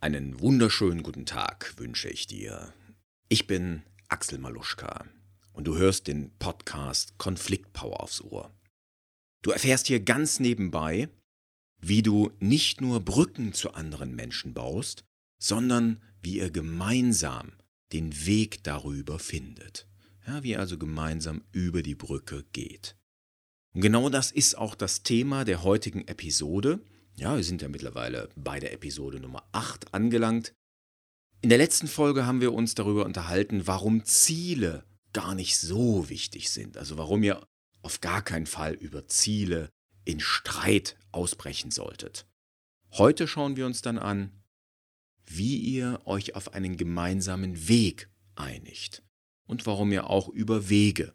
Einen wunderschönen guten Tag wünsche ich dir. Ich bin Axel Maluschka und du hörst den Podcast Konfliktpower aufs Ohr. Du erfährst hier ganz nebenbei, wie du nicht nur Brücken zu anderen Menschen baust, sondern wie ihr gemeinsam den Weg darüber findet. Ja, wie ihr also gemeinsam über die Brücke geht. Und genau das ist auch das Thema der heutigen Episode. Ja, wir sind ja mittlerweile bei der Episode Nummer 8 angelangt. In der letzten Folge haben wir uns darüber unterhalten, warum Ziele gar nicht so wichtig sind. Also warum ihr auf gar keinen Fall über Ziele in Streit ausbrechen solltet. Heute schauen wir uns dann an, wie ihr euch auf einen gemeinsamen Weg einigt und warum ihr auch über Wege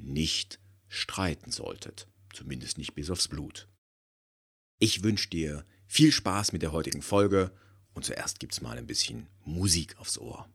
nicht streiten solltet, zumindest nicht bis aufs Blut. Ich wünsche dir viel Spaß mit der heutigen Folge und zuerst gibt's mal ein bisschen Musik aufs Ohr.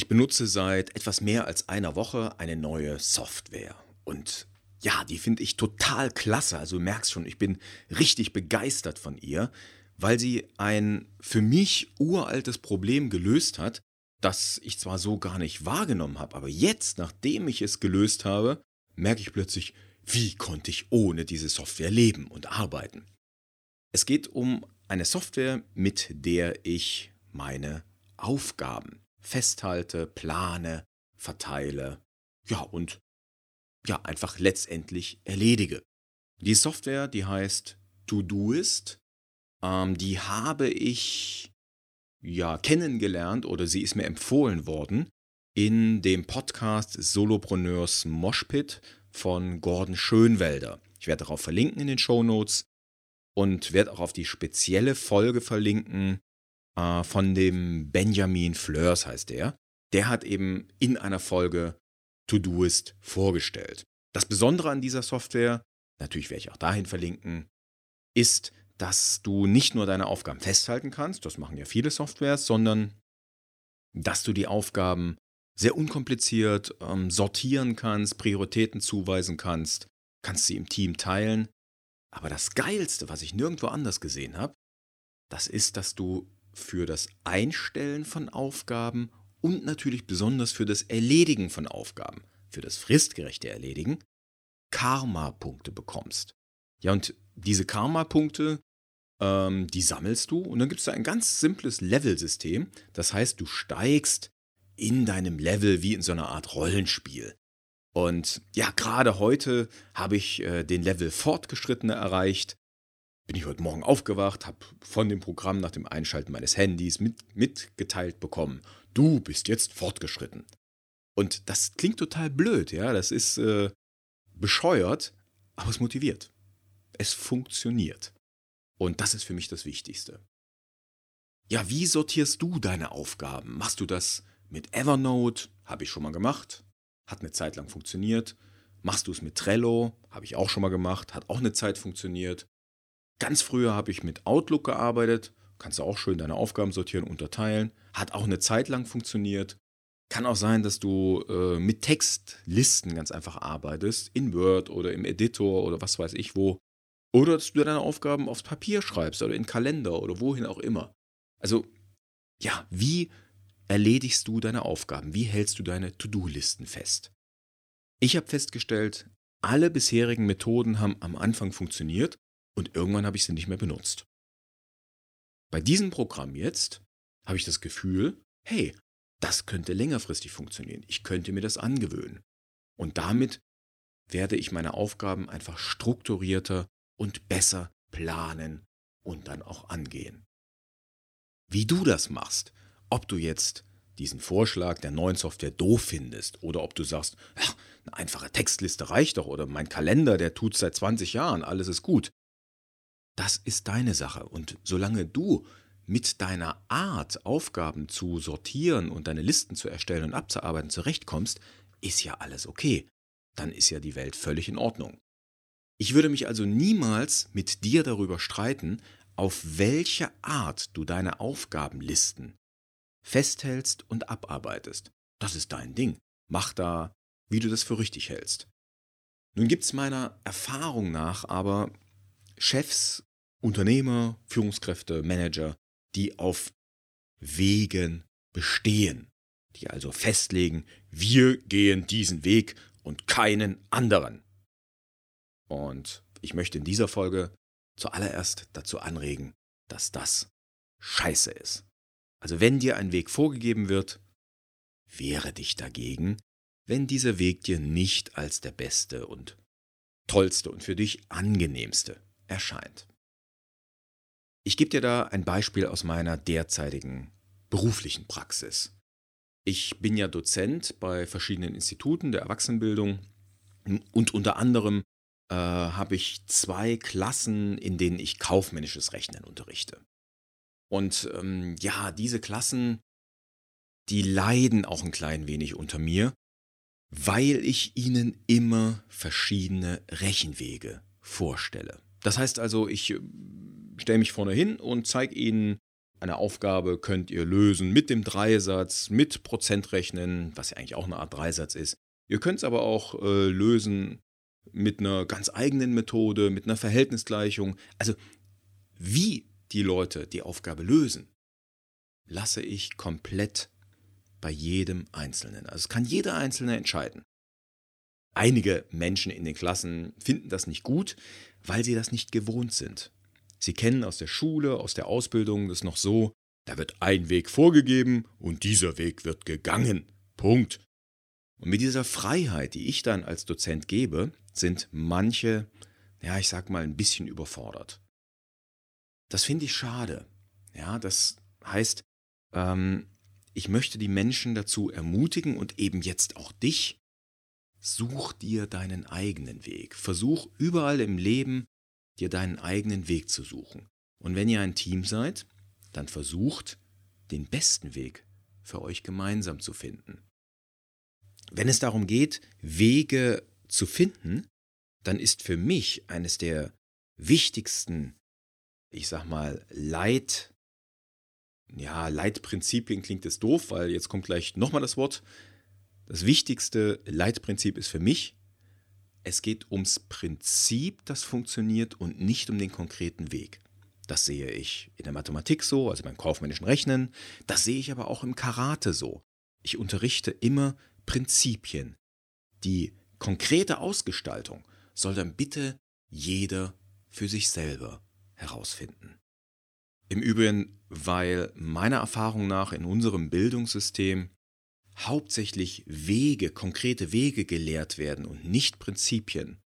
Ich benutze seit etwas mehr als einer Woche eine neue Software. Und ja, die finde ich total klasse. Also du merkst schon, ich bin richtig begeistert von ihr, weil sie ein für mich uraltes Problem gelöst hat, das ich zwar so gar nicht wahrgenommen habe, aber jetzt, nachdem ich es gelöst habe, merke ich plötzlich, wie konnte ich ohne diese Software leben und arbeiten. Es geht um eine Software, mit der ich meine Aufgaben festhalte, plane, verteile, ja und ja einfach letztendlich erledige. Die Software, die heißt Todoist, ähm, die habe ich ja kennengelernt oder sie ist mir empfohlen worden in dem Podcast Solopreneurs Moshpit von Gordon Schönwelder. Ich werde darauf verlinken in den Show Notes und werde auch auf die spezielle Folge verlinken, äh, von dem Benjamin Fleurs heißt der. Der hat eben in einer Folge Todoist vorgestellt. Das Besondere an dieser Software, natürlich werde ich auch dahin verlinken, ist, dass du nicht nur deine Aufgaben festhalten kannst, das machen ja viele Softwares, sondern dass du die Aufgaben sehr unkompliziert ähm, sortieren kannst, Prioritäten zuweisen kannst, kannst sie im Team teilen. Aber das Geilste, was ich nirgendwo anders gesehen habe, das ist, dass du für das Einstellen von Aufgaben und natürlich besonders für das Erledigen von Aufgaben, für das fristgerechte Erledigen, Karma-Punkte bekommst. Ja, und diese Karma-Punkte, ähm, die sammelst du und dann gibt es da ein ganz simples Level-System. Das heißt, du steigst in deinem Level wie in so einer Art Rollenspiel. Und ja, gerade heute habe ich äh, den Level Fortgeschrittene erreicht bin ich heute Morgen aufgewacht, habe von dem Programm nach dem Einschalten meines Handys mit, mitgeteilt bekommen, du bist jetzt fortgeschritten. Und das klingt total blöd, ja, das ist äh, bescheuert, aber es motiviert. Es funktioniert. Und das ist für mich das Wichtigste. Ja, wie sortierst du deine Aufgaben? Machst du das mit Evernote? Habe ich schon mal gemacht. Hat eine Zeit lang funktioniert. Machst du es mit Trello? Habe ich auch schon mal gemacht. Hat auch eine Zeit funktioniert. Ganz früher habe ich mit Outlook gearbeitet. Kannst du auch schön deine Aufgaben sortieren, unterteilen. Hat auch eine Zeit lang funktioniert. Kann auch sein, dass du äh, mit Textlisten ganz einfach arbeitest, in Word oder im Editor oder was weiß ich wo. Oder dass du deine Aufgaben aufs Papier schreibst oder in Kalender oder wohin auch immer. Also, ja, wie erledigst du deine Aufgaben? Wie hältst du deine To-Do-Listen fest? Ich habe festgestellt, alle bisherigen Methoden haben am Anfang funktioniert und irgendwann habe ich sie nicht mehr benutzt. Bei diesem Programm jetzt habe ich das Gefühl, hey, das könnte längerfristig funktionieren. Ich könnte mir das angewöhnen. Und damit werde ich meine Aufgaben einfach strukturierter und besser planen und dann auch angehen. Wie du das machst, ob du jetzt diesen Vorschlag der neuen Software doof findest oder ob du sagst, ja, eine einfache Textliste reicht doch oder mein Kalender, der tut seit 20 Jahren, alles ist gut. Das ist deine Sache und solange du mit deiner Art, Aufgaben zu sortieren und deine Listen zu erstellen und abzuarbeiten zurechtkommst, ist ja alles okay. Dann ist ja die Welt völlig in Ordnung. Ich würde mich also niemals mit dir darüber streiten, auf welche Art du deine Aufgabenlisten festhältst und abarbeitest. Das ist dein Ding. Mach da, wie du das für richtig hältst. Nun gibt es meiner Erfahrung nach aber Chefs, Unternehmer, Führungskräfte, Manager, die auf Wegen bestehen, die also festlegen, wir gehen diesen Weg und keinen anderen. Und ich möchte in dieser Folge zuallererst dazu anregen, dass das scheiße ist. Also wenn dir ein Weg vorgegeben wird, wehre dich dagegen, wenn dieser Weg dir nicht als der beste und tollste und für dich angenehmste erscheint. Ich gebe dir da ein Beispiel aus meiner derzeitigen beruflichen Praxis. Ich bin ja Dozent bei verschiedenen Instituten der Erwachsenenbildung und unter anderem äh, habe ich zwei Klassen, in denen ich kaufmännisches Rechnen unterrichte. Und ähm, ja, diese Klassen, die leiden auch ein klein wenig unter mir, weil ich ihnen immer verschiedene Rechenwege vorstelle. Das heißt also, ich stelle mich vorne hin und zeige Ihnen, eine Aufgabe könnt ihr lösen mit dem Dreisatz, mit Prozentrechnen, was ja eigentlich auch eine Art Dreisatz ist. Ihr könnt es aber auch äh, lösen mit einer ganz eigenen Methode, mit einer Verhältnisgleichung. Also wie die Leute die Aufgabe lösen, lasse ich komplett bei jedem Einzelnen. Also es kann jeder Einzelne entscheiden. Einige Menschen in den Klassen finden das nicht gut, weil sie das nicht gewohnt sind. Sie kennen aus der Schule, aus der Ausbildung das noch so, da wird ein Weg vorgegeben und dieser Weg wird gegangen. Punkt. Und mit dieser Freiheit, die ich dann als Dozent gebe, sind manche, ja, ich sag mal, ein bisschen überfordert. Das finde ich schade. Ja, das heißt, ähm, ich möchte die Menschen dazu ermutigen und eben jetzt auch dich, such dir deinen eigenen Weg. Versuch überall im Leben dir deinen eigenen Weg zu suchen. Und wenn ihr ein Team seid, dann versucht, den besten Weg für euch gemeinsam zu finden. Wenn es darum geht, Wege zu finden, dann ist für mich eines der wichtigsten, ich sag mal, Leit, ja, Leitprinzipien klingt es doof, weil jetzt kommt gleich nochmal das Wort. Das wichtigste Leitprinzip ist für mich, es geht ums Prinzip, das funktioniert und nicht um den konkreten Weg. Das sehe ich in der Mathematik so, also beim kaufmännischen Rechnen. Das sehe ich aber auch im Karate so. Ich unterrichte immer Prinzipien. Die konkrete Ausgestaltung soll dann bitte jeder für sich selber herausfinden. Im Übrigen, weil meiner Erfahrung nach in unserem Bildungssystem hauptsächlich Wege, konkrete Wege gelehrt werden und nicht Prinzipien,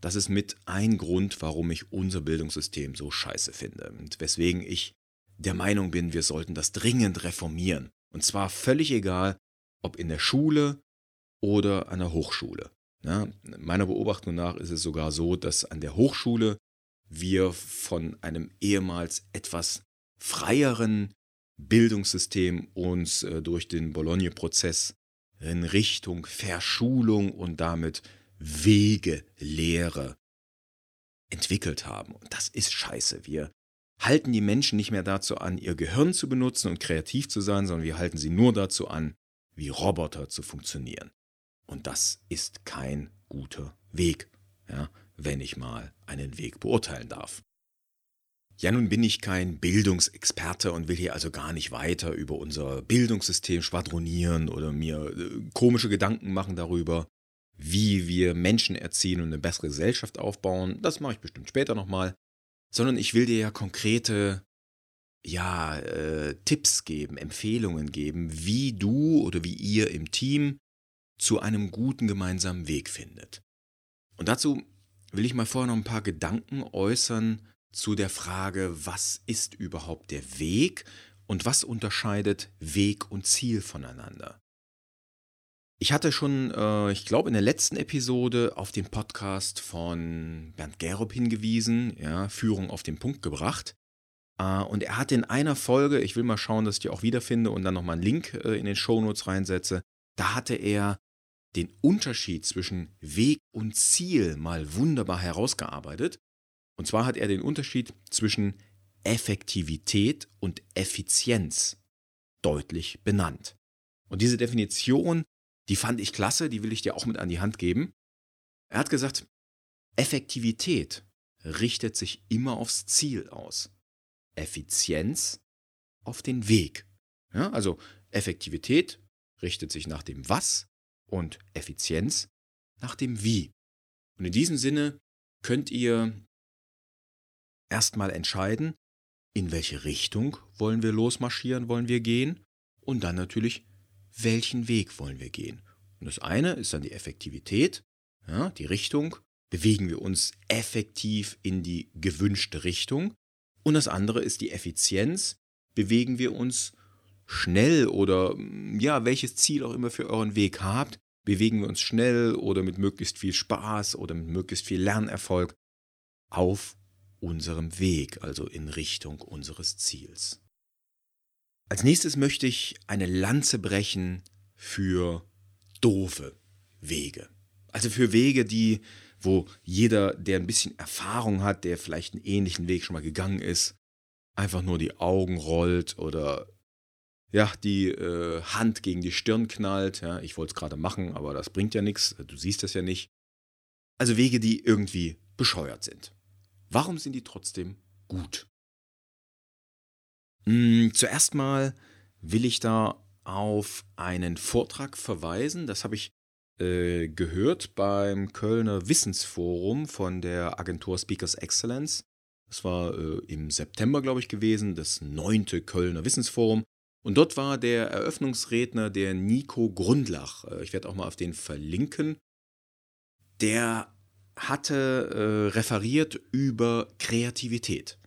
das ist mit ein Grund, warum ich unser Bildungssystem so scheiße finde und weswegen ich der Meinung bin, wir sollten das dringend reformieren. Und zwar völlig egal, ob in der Schule oder an der Hochschule. Ja, meiner Beobachtung nach ist es sogar so, dass an der Hochschule wir von einem ehemals etwas freieren Bildungssystem uns äh, durch den Bologna-Prozess in Richtung Verschulung und damit Wegelehre entwickelt haben. Und das ist scheiße. Wir halten die Menschen nicht mehr dazu an, ihr Gehirn zu benutzen und kreativ zu sein, sondern wir halten sie nur dazu an, wie Roboter zu funktionieren. Und das ist kein guter Weg, ja, wenn ich mal einen Weg beurteilen darf. Ja, nun bin ich kein Bildungsexperte und will hier also gar nicht weiter über unser Bildungssystem schwadronieren oder mir äh, komische Gedanken machen darüber, wie wir Menschen erziehen und eine bessere Gesellschaft aufbauen. Das mache ich bestimmt später nochmal. Sondern ich will dir ja konkrete ja, äh, Tipps geben, Empfehlungen geben, wie du oder wie ihr im Team zu einem guten gemeinsamen Weg findet. Und dazu will ich mal vorher noch ein paar Gedanken äußern zu der Frage, was ist überhaupt der Weg und was unterscheidet Weg und Ziel voneinander. Ich hatte schon, äh, ich glaube, in der letzten Episode auf den Podcast von Bernd Gerob hingewiesen, ja, Führung auf den Punkt gebracht. Äh, und er hat in einer Folge, ich will mal schauen, dass ich die auch wiederfinde und dann nochmal einen Link äh, in den Shownotes reinsetze, da hatte er den Unterschied zwischen Weg und Ziel mal wunderbar herausgearbeitet. Und zwar hat er den Unterschied zwischen Effektivität und Effizienz deutlich benannt. Und diese Definition, die fand ich klasse, die will ich dir auch mit an die Hand geben. Er hat gesagt, Effektivität richtet sich immer aufs Ziel aus. Effizienz auf den Weg. Ja, also Effektivität richtet sich nach dem Was und Effizienz nach dem Wie. Und in diesem Sinne könnt ihr erstmal entscheiden, in welche Richtung wollen wir losmarschieren, wollen wir gehen und dann natürlich, welchen Weg wollen wir gehen. Und das eine ist dann die Effektivität, ja, die Richtung, bewegen wir uns effektiv in die gewünschte Richtung. Und das andere ist die Effizienz, bewegen wir uns schnell oder ja, welches Ziel auch immer für euren Weg habt, bewegen wir uns schnell oder mit möglichst viel Spaß oder mit möglichst viel Lernerfolg auf unserem Weg, also in Richtung unseres Ziels. Als nächstes möchte ich eine Lanze brechen für doofe Wege. Also für Wege, die, wo jeder, der ein bisschen Erfahrung hat, der vielleicht einen ähnlichen Weg schon mal gegangen ist, einfach nur die Augen rollt oder ja, die äh, Hand gegen die Stirn knallt. Ja, ich wollte es gerade machen, aber das bringt ja nichts. Du siehst es ja nicht. Also Wege, die irgendwie bescheuert sind. Warum sind die trotzdem gut? Hm, zuerst mal will ich da auf einen Vortrag verweisen. Das habe ich äh, gehört beim Kölner Wissensforum von der Agentur Speakers Excellence. Das war äh, im September, glaube ich, gewesen, das neunte Kölner Wissensforum. Und dort war der Eröffnungsredner der Nico Grundlach. Äh, ich werde auch mal auf den verlinken. Der hatte äh, referiert über Kreativität.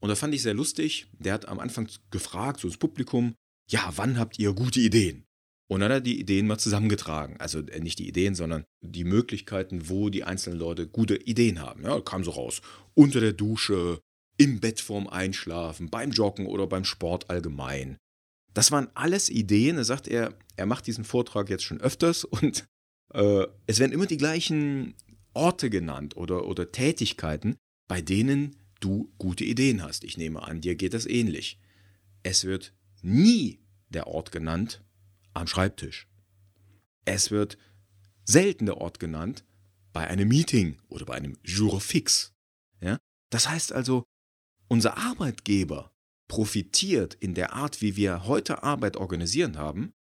Und das fand ich sehr lustig. Der hat am Anfang gefragt, so ins Publikum, ja, wann habt ihr gute Ideen? Und dann hat er die Ideen mal zusammengetragen. Also äh, nicht die Ideen, sondern die Möglichkeiten, wo die einzelnen Leute gute Ideen haben. Ja, kam so raus. Unter der Dusche, im Bett vorm Einschlafen, beim Joggen oder beim Sport allgemein. Das waren alles Ideen. Er sagt, er, er macht diesen Vortrag jetzt schon öfters und äh, es werden immer die gleichen Orte genannt oder, oder Tätigkeiten, bei denen du gute Ideen hast. Ich nehme an, dir geht das ähnlich. Es wird nie der Ort genannt am Schreibtisch. Es wird selten der Ort genannt bei einem Meeting oder bei einem Jour fix. Ja? Das heißt also, unser Arbeitgeber profitiert in der Art, wie wir heute Arbeit organisieren haben,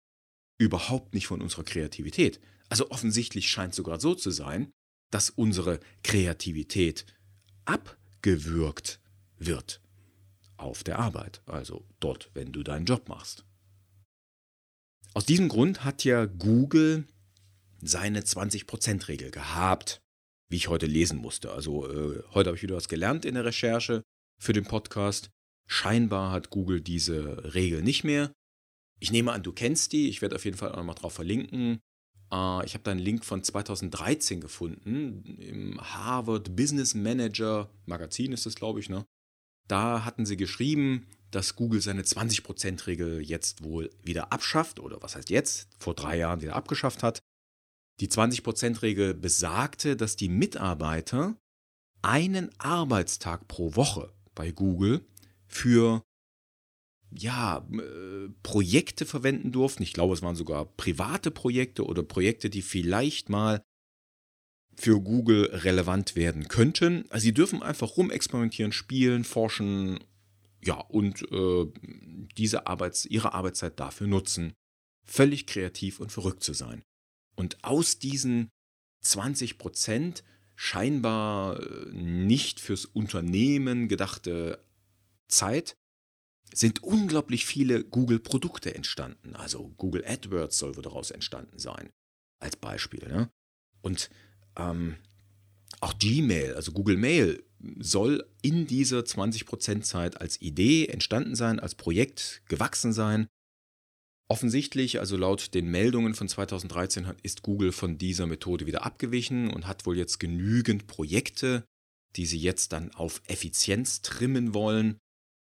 überhaupt nicht von unserer Kreativität. Also offensichtlich scheint es sogar so zu sein, dass unsere Kreativität abgewürgt wird auf der Arbeit, also dort, wenn du deinen Job machst. Aus diesem Grund hat ja Google seine 20%-Regel gehabt, wie ich heute lesen musste. Also äh, heute habe ich wieder was gelernt in der Recherche für den Podcast. Scheinbar hat Google diese Regel nicht mehr. Ich nehme an, du kennst die. Ich werde auf jeden Fall auch nochmal drauf verlinken. Äh, ich habe da einen Link von 2013 gefunden. Im Harvard Business Manager Magazin ist das, glaube ich. Ne? Da hatten sie geschrieben, dass Google seine 20%-Regel jetzt wohl wieder abschafft. Oder was heißt jetzt? Vor drei Jahren wieder abgeschafft hat. Die 20%-Regel besagte, dass die Mitarbeiter einen Arbeitstag pro Woche bei Google für ja, äh, Projekte verwenden durften. Ich glaube, es waren sogar private Projekte oder Projekte, die vielleicht mal für Google relevant werden könnten. Also sie dürfen einfach rumexperimentieren, spielen, forschen, ja, und äh, diese Arbeits-, ihre Arbeitszeit dafür nutzen, völlig kreativ und verrückt zu sein. Und aus diesen 20 Prozent scheinbar äh, nicht fürs Unternehmen gedachte Zeit sind unglaublich viele Google-Produkte entstanden. Also Google AdWords soll wohl daraus entstanden sein, als Beispiel. Ne? Und ähm, Auch Gmail, also Google Mail, soll in dieser 20% Zeit als Idee entstanden sein, als Projekt gewachsen sein. Offensichtlich, also laut den Meldungen von 2013, ist Google von dieser Methode wieder abgewichen und hat wohl jetzt genügend Projekte, die sie jetzt dann auf Effizienz trimmen wollen.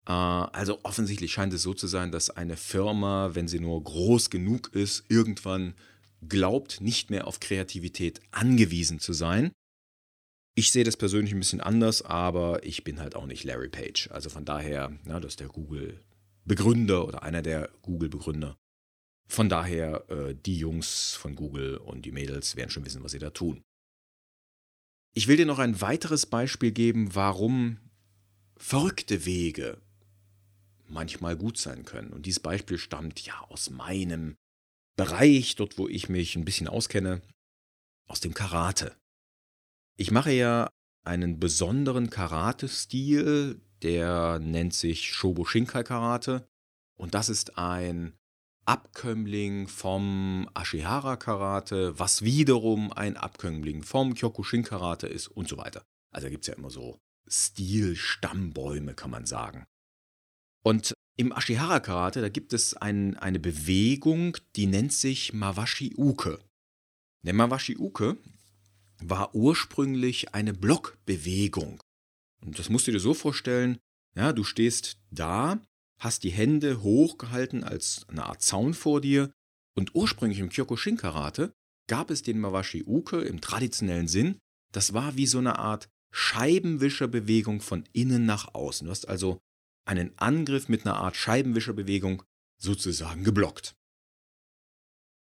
Äh, also offensichtlich scheint es so zu sein, dass eine Firma, wenn sie nur groß genug ist, irgendwann glaubt, nicht mehr auf Kreativität angewiesen zu sein. Ich sehe das persönlich ein bisschen anders, aber ich bin halt auch nicht Larry Page. Also von daher, na, das ist der Google-Begründer oder einer der Google-Begründer. Von daher, äh, die Jungs von Google und die Mädels werden schon wissen, was sie da tun. Ich will dir noch ein weiteres Beispiel geben, warum verrückte Wege manchmal gut sein können. Und dieses Beispiel stammt ja aus meinem Bereich, dort wo ich mich ein bisschen auskenne, aus dem Karate. Ich mache ja einen besonderen Karate-Stil, der nennt sich Shobo Shinkai Karate. Und das ist ein Abkömmling vom Ashihara Karate, was wiederum ein Abkömmling vom Kyokushin Karate ist und so weiter. Also gibt es ja immer so Stilstammbäume, kann man sagen. Und im Ashihara Karate, da gibt es ein, eine Bewegung, die nennt sich Mawashi Uke. Der Mawashi Uke war ursprünglich eine Blockbewegung. Und das musst du dir so vorstellen, ja, du stehst da, hast die Hände hochgehalten als eine Art Zaun vor dir und ursprünglich im Kyokushin Karate gab es den Mawashi Uke im traditionellen Sinn, das war wie so eine Art Scheibenwischerbewegung von innen nach außen. Du hast also einen Angriff mit einer Art Scheibenwischerbewegung sozusagen geblockt.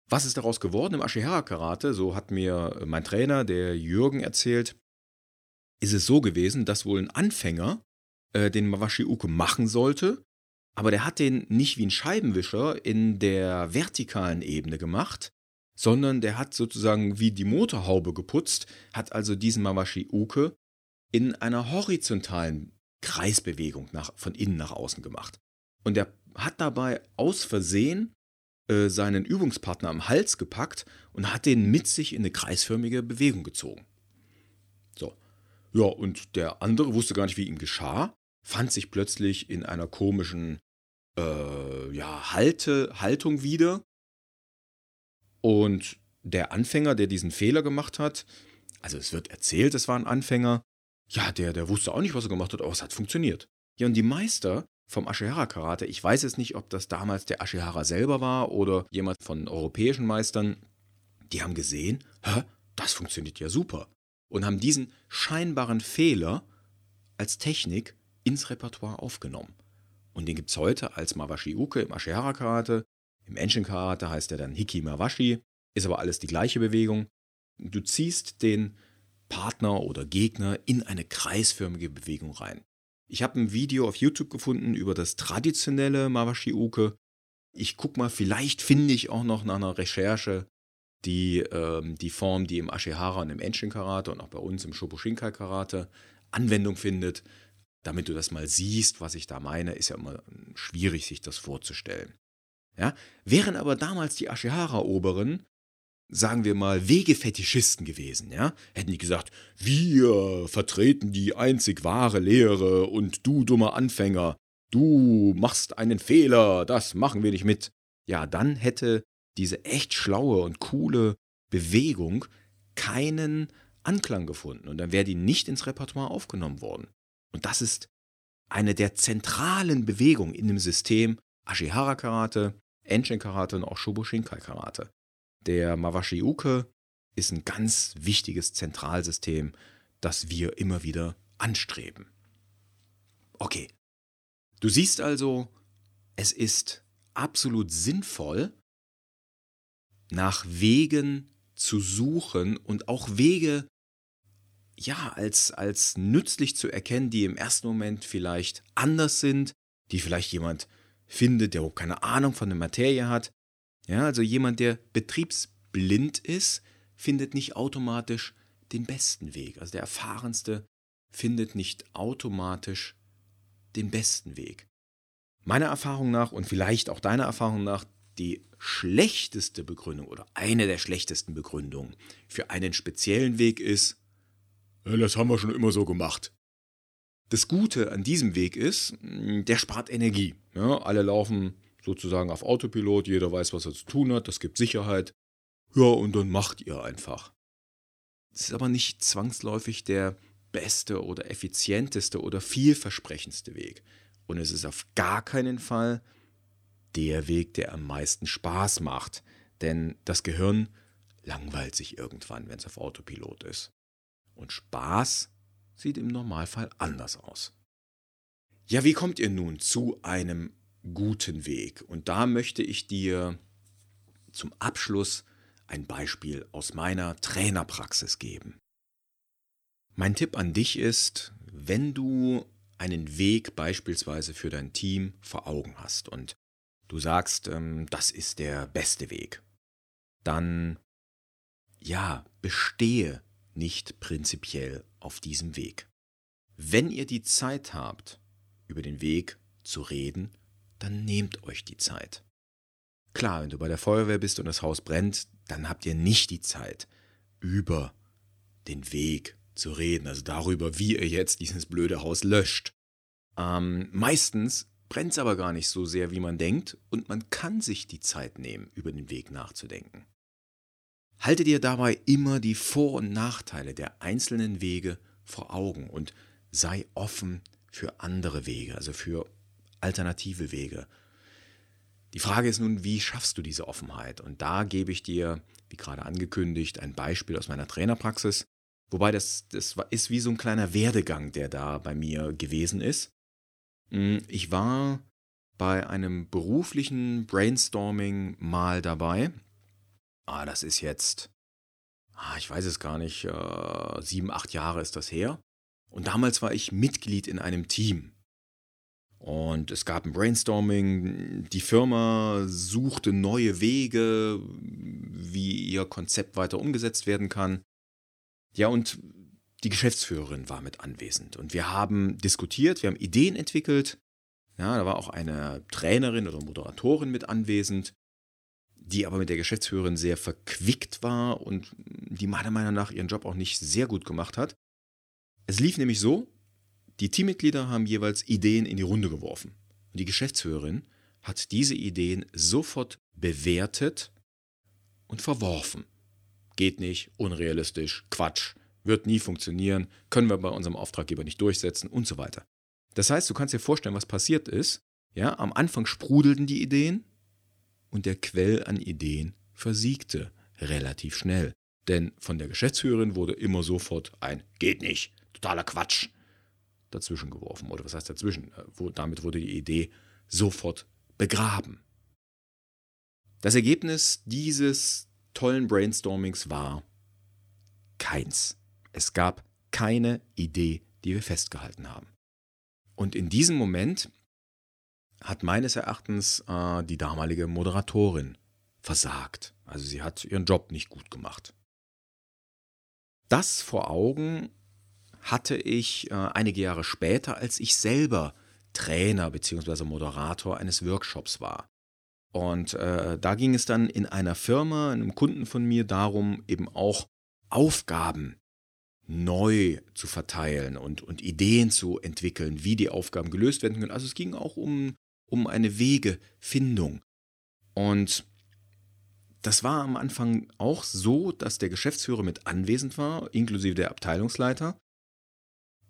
Was ist daraus geworden im Ashihara Karate? So hat mir mein Trainer, der Jürgen, erzählt. Ist es so gewesen, dass wohl ein Anfänger äh, den Mawashi Uke machen sollte, aber der hat den nicht wie ein Scheibenwischer in der vertikalen Ebene gemacht, sondern der hat sozusagen wie die Motorhaube geputzt, hat also diesen Mawashi Uke in einer horizontalen Kreisbewegung nach, von innen nach außen gemacht. Und er hat dabei aus Versehen äh, seinen Übungspartner am Hals gepackt und hat den mit sich in eine kreisförmige Bewegung gezogen. So. Ja, und der andere wusste gar nicht, wie ihm geschah, fand sich plötzlich in einer komischen äh, ja, Halte, Haltung wieder. Und der Anfänger, der diesen Fehler gemacht hat, also es wird erzählt, es war ein Anfänger, ja, der, der wusste auch nicht, was er gemacht hat, aber es hat funktioniert. Ja, und die Meister vom Ashihara Karate. Ich weiß jetzt nicht, ob das damals der Ashihara selber war oder jemand von europäischen Meistern. Die haben gesehen, hä, das funktioniert ja super. Und haben diesen scheinbaren Fehler als Technik ins Repertoire aufgenommen. Und den gibt es heute als Mawashi Uke im Ashihara Karate. Im Enshin Karate heißt er dann Hiki Mawashi, ist aber alles die gleiche Bewegung. Du ziehst den Partner oder Gegner in eine kreisförmige Bewegung rein. Ich habe ein Video auf YouTube gefunden über das traditionelle Mawashi Uke. Ich guck mal, vielleicht finde ich auch noch nach einer Recherche die, ähm, die Form, die im Ashihara und im Enshin Karate und auch bei uns im Shobushinkai Karate Anwendung findet. Damit du das mal siehst, was ich da meine, ist ja immer schwierig, sich das vorzustellen. Ja? Wären aber damals die Ashihara-Oberen sagen wir mal, Wegefetischisten gewesen, ja? Hätten die gesagt, wir vertreten die einzig wahre Lehre und du dummer Anfänger, du machst einen Fehler, das machen wir nicht mit. Ja, dann hätte diese echt schlaue und coole Bewegung keinen Anklang gefunden und dann wäre die nicht ins Repertoire aufgenommen worden. Und das ist eine der zentralen Bewegungen in dem System Ashihara Karate, Enshin Karate und auch Shoboshinkai Karate. Der Mawashi Uke ist ein ganz wichtiges Zentralsystem, das wir immer wieder anstreben. Okay. Du siehst also, es ist absolut sinnvoll, nach Wegen zu suchen und auch Wege ja als als nützlich zu erkennen, die im ersten Moment vielleicht anders sind, die vielleicht jemand findet, der keine Ahnung von der Materie hat, ja, also jemand, der betriebsblind ist, findet nicht automatisch den besten Weg. Also der erfahrenste findet nicht automatisch den besten Weg. Meiner Erfahrung nach und vielleicht auch deiner Erfahrung nach, die schlechteste Begründung oder eine der schlechtesten Begründungen für einen speziellen Weg ist, das haben wir schon immer so gemacht. Das Gute an diesem Weg ist, der spart Energie. Ja, alle laufen sozusagen auf Autopilot, jeder weiß, was er zu tun hat, das gibt Sicherheit. Ja, und dann macht ihr einfach. Es ist aber nicht zwangsläufig der beste oder effizienteste oder vielversprechendste Weg. Und es ist auf gar keinen Fall der Weg, der am meisten Spaß macht. Denn das Gehirn langweilt sich irgendwann, wenn es auf Autopilot ist. Und Spaß sieht im Normalfall anders aus. Ja, wie kommt ihr nun zu einem guten Weg? Und da möchte ich dir zum Abschluss ein Beispiel aus meiner Trainerpraxis geben. Mein Tipp an dich ist, wenn du einen Weg beispielsweise für dein Team vor Augen hast und du sagst, ähm, das ist der beste Weg, dann ja, bestehe nicht prinzipiell auf diesem Weg. Wenn ihr die Zeit habt, über den Weg zu reden, dann nehmt euch die Zeit. Klar, wenn du bei der Feuerwehr bist und das Haus brennt, dann habt ihr nicht die Zeit, über den Weg zu reden, also darüber, wie ihr jetzt dieses blöde Haus löscht. Ähm, meistens brennt es aber gar nicht so sehr, wie man denkt, und man kann sich die Zeit nehmen, über den Weg nachzudenken. Halte dir dabei immer die Vor- und Nachteile der einzelnen Wege vor Augen und sei offen für andere Wege, also für alternative Wege. Die Frage ist nun, wie schaffst du diese Offenheit? Und da gebe ich dir, wie gerade angekündigt, ein Beispiel aus meiner Trainerpraxis. Wobei das, das ist wie so ein kleiner Werdegang, der da bei mir gewesen ist. Hm, ich war bei einem beruflichen Brainstorming mal dabei. Ah, das ist jetzt, ah, ich weiß es gar nicht, äh, sieben, acht Jahre ist das her. Und damals war ich Mitglied in einem Team. Und es gab ein Brainstorming, die Firma suchte neue Wege, wie ihr Konzept weiter umgesetzt werden kann. Ja, und die Geschäftsführerin war mit anwesend. Und wir haben diskutiert, wir haben Ideen entwickelt. Ja, da war auch eine Trainerin oder Moderatorin mit anwesend, die aber mit der Geschäftsführerin sehr verquickt war und die meiner Meinung nach ihren Job auch nicht sehr gut gemacht hat. Es lief nämlich so, die Teammitglieder haben jeweils Ideen in die Runde geworfen. Und die Geschäftsführerin hat diese Ideen sofort bewertet und verworfen. Geht nicht, unrealistisch, Quatsch, wird nie funktionieren, können wir bei unserem Auftraggeber nicht durchsetzen und so weiter. Das heißt, du kannst dir vorstellen, was passiert ist. Ja, am Anfang sprudelten die Ideen und der Quell an Ideen versiegte relativ schnell. Denn von der Geschäftsführerin wurde immer sofort ein Geht nicht, totaler Quatsch dazwischen geworfen. Oder was heißt dazwischen? Äh, damit wurde die Idee sofort begraben. Das Ergebnis dieses tollen Brainstormings war keins. Es gab keine Idee, die wir festgehalten haben. Und in diesem Moment hat meines Erachtens äh, die damalige Moderatorin versagt. Also sie hat ihren Job nicht gut gemacht. Das vor Augen hatte ich äh, einige Jahre später, als ich selber Trainer bzw. Moderator eines Workshops war. Und äh, da ging es dann in einer Firma, einem Kunden von mir, darum, eben auch Aufgaben neu zu verteilen und, und Ideen zu entwickeln, wie die Aufgaben gelöst werden können. Also es ging auch um, um eine Wegefindung. Und das war am Anfang auch so, dass der Geschäftsführer mit anwesend war, inklusive der Abteilungsleiter.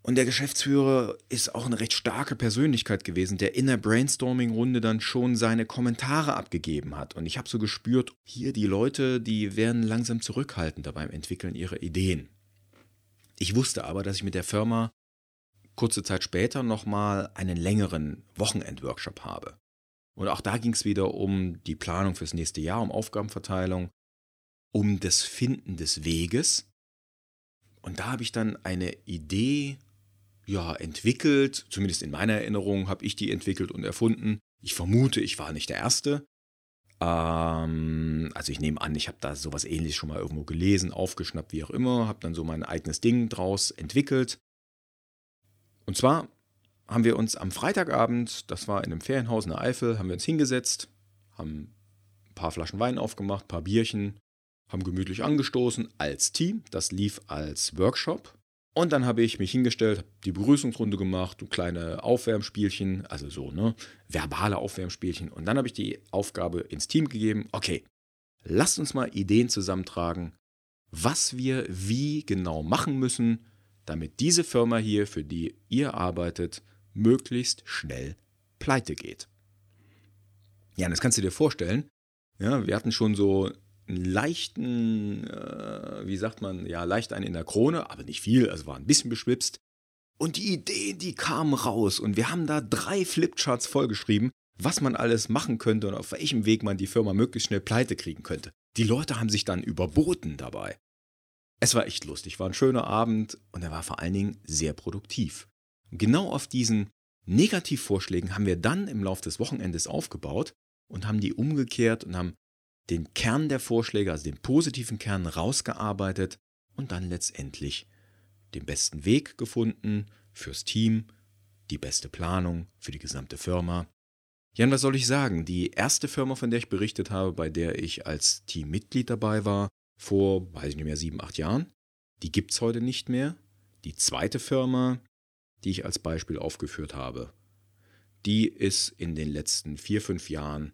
Und der Geschäftsführer ist auch eine recht starke Persönlichkeit gewesen, der in der Brainstorming-Runde dann schon seine Kommentare abgegeben hat. Und ich habe so gespürt, hier die Leute, die werden langsam zurückhaltender beim Entwickeln ihrer Ideen. Ich wusste aber, dass ich mit der Firma kurze Zeit später nochmal einen längeren Wochenendworkshop habe. Und auch da ging es wieder um die Planung fürs nächste Jahr, um Aufgabenverteilung, um das Finden des Weges. Und da habe ich dann eine Idee ja, entwickelt, zumindest in meiner Erinnerung habe ich die entwickelt und erfunden. Ich vermute, ich war nicht der Erste. Ähm, also ich nehme an, ich habe da sowas ähnliches schon mal irgendwo gelesen, aufgeschnappt, wie auch immer, habe dann so mein eigenes Ding draus entwickelt. Und zwar haben wir uns am Freitagabend, das war in einem Ferienhaus in der Eifel, haben wir uns hingesetzt, haben ein paar Flaschen Wein aufgemacht, ein paar Bierchen, haben gemütlich angestoßen als Team. Das lief als Workshop Und dann habe ich mich hingestellt, die Begrüßungsrunde gemacht, kleine Aufwärmspielchen, also so, ne, verbale Aufwärmspielchen. Und dann habe ich die Aufgabe ins Team gegeben, okay, lasst uns mal Ideen zusammentragen, was wir wie genau machen müssen, damit diese Firma hier, für die ihr arbeitet, möglichst schnell pleite geht. Ja, das kannst du dir vorstellen. Ja, wir hatten schon so einen leichten, äh, wie sagt man, ja, leicht einen in der Krone, aber nicht viel, also war ein bisschen beschwipst. Und die Ideen, die kamen raus und wir haben da drei Flipcharts vollgeschrieben, was man alles machen könnte und auf welchem Weg man die Firma möglichst schnell pleite kriegen könnte. Die Leute haben sich dann überboten dabei. Es war echt lustig, war ein schöner Abend und er war vor allen Dingen sehr produktiv. Genau auf diesen Negativvorschlägen haben wir dann im Laufe des Wochenendes aufgebaut und haben die umgekehrt und haben den Kern der Vorschläge, also den positiven Kern, rausgearbeitet und dann letztendlich den besten Weg gefunden fürs Team, die beste Planung für die gesamte Firma. Jan, was soll ich sagen? Die erste Firma, von der ich berichtet habe, bei der ich als Teammitglied dabei war, vor, weiß ich nicht mehr, sieben, acht Jahren, die gibt es heute nicht mehr. Die zweite Firma, die ich als Beispiel aufgeführt habe, die ist in den letzten vier, fünf Jahren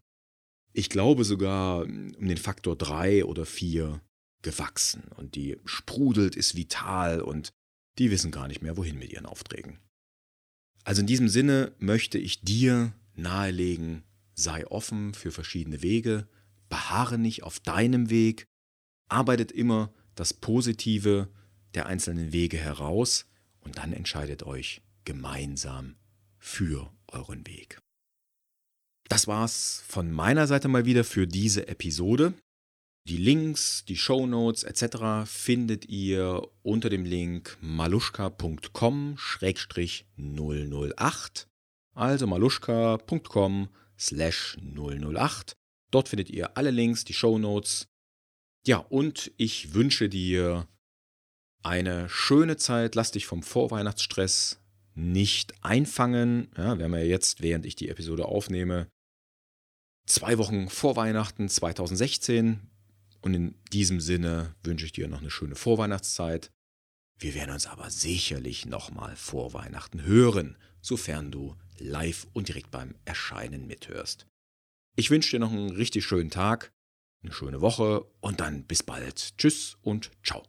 ich glaube sogar um den Faktor 3 oder 4 gewachsen. Und die sprudelt, ist vital und die wissen gar nicht mehr, wohin mit ihren Aufträgen. Also in diesem Sinne möchte ich dir nahelegen, sei offen für verschiedene Wege, beharre nicht auf deinem Weg, arbeitet immer das Positive der einzelnen Wege heraus und dann entscheidet euch gemeinsam für euren Weg. Das war's von meiner Seite mal wieder für diese Episode. Die Links, die Show Notes etc. findet ihr unter dem Link maluschka.com-008. Also maluschka.com slash 008. Dort findet ihr alle Links, die Show Notes. Ja, und ich wünsche dir eine schöne Zeit. Lass dich vom Vorweihnachtsstress nicht einfangen. Ja, wir haben ja jetzt, während ich die Episode aufnehme, zwei Wochen vor Weihnachten 2016. Und in diesem Sinne wünsche ich dir noch eine schöne Vorweihnachtszeit. Wir werden uns aber sicherlich nochmal vor Weihnachten hören, sofern du live und direkt beim Erscheinen mithörst. Ich wünsche dir noch einen richtig schönen Tag, eine schöne Woche und dann bis bald. Tschüss und ciao.